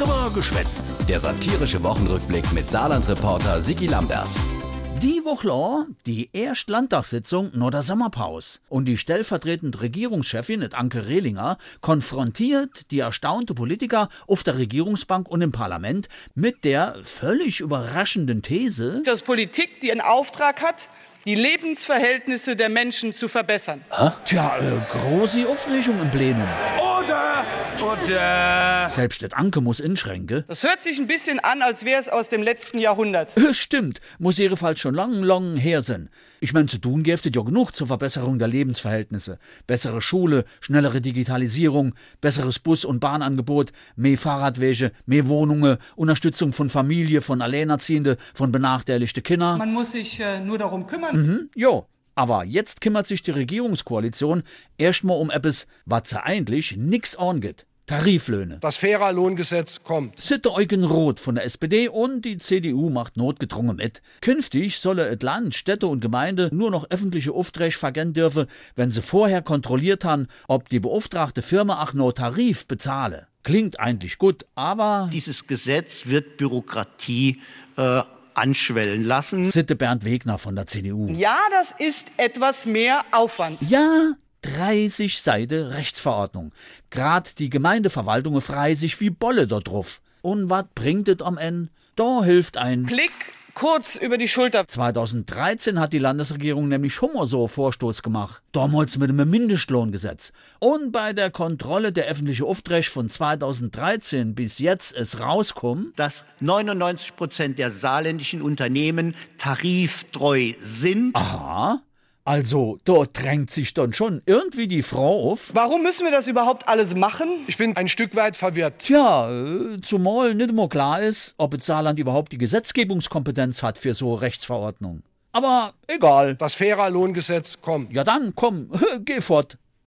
Drüber geschwätzt. Der satirische Wochenrückblick mit Saarland-Reporter Sigi Lambert. Die Woche lang, die erste Landtagssitzung nach der Sommerpause. Und die stellvertretende Regierungschefin, Anke Rehlinger, konfrontiert die erstaunte Politiker auf der Regierungsbank und im Parlament mit der völlig überraschenden These, dass Politik die einen Auftrag hat, die Lebensverhältnisse der Menschen zu verbessern. tja, äh, große Aufregung im Plenum. Oder, oder. Selbst das Anke muss inschränken. Das hört sich ein bisschen an, als wäre es aus dem letzten Jahrhundert. Äh, Stimmt, muss jedenfalls schon lang, lang her sein. Ich mein, zu tun gäbe ja genug zur Verbesserung der Lebensverhältnisse. Bessere Schule, schnellere Digitalisierung, besseres Bus- und Bahnangebot, mehr Fahrradwege, mehr Wohnungen, Unterstützung von Familie, von Alleinerziehende, von benachteiligte Kinder. Man muss sich äh, nur darum kümmern. Mhm, jo. Aber jetzt kümmert sich die Regierungskoalition erstmal um etwas, was sie eigentlich nix angeht. Tariflöhne. Das fairer Lohngesetz kommt. Sitte Eugen Roth von der SPD und die CDU macht notgedrungen mit. Künftig solle et Land, Städte und Gemeinde nur noch öffentliche Aufträge vergeben dürfen, wenn sie vorher kontrolliert haben, ob die beauftragte Firma auch nur Tarif bezahle. Klingt eigentlich gut, aber Dieses Gesetz wird Bürokratie äh, anschwellen lassen. Sitte Bernd Wegner von der CDU. Ja, das ist etwas mehr Aufwand. Ja, 30 Seite Rechtsverordnung. Grad die Gemeindeverwaltung frei sich wie Bolle dort drauf. Und wat bringt es am Ende? Da hilft ein Blick kurz über die Schulter. 2013 hat die Landesregierung nämlich schon mal so einen Vorstoß gemacht. Damals mit einem Mindestlohngesetz. Und bei der Kontrolle der öffentlichen Aufträge von 2013 bis jetzt es rauskommt, dass 99 Prozent der saarländischen Unternehmen tariftreu sind. aha, also dort drängt sich dann schon irgendwie die Frau auf. Warum müssen wir das überhaupt alles machen? Ich bin ein Stück weit verwirrt. Tja, äh, zumal nicht immer klar ist, ob das Saarland überhaupt die Gesetzgebungskompetenz hat für so Rechtsverordnung. Aber egal. Das fairer Lohngesetz kommt. Ja dann, komm, geh fort.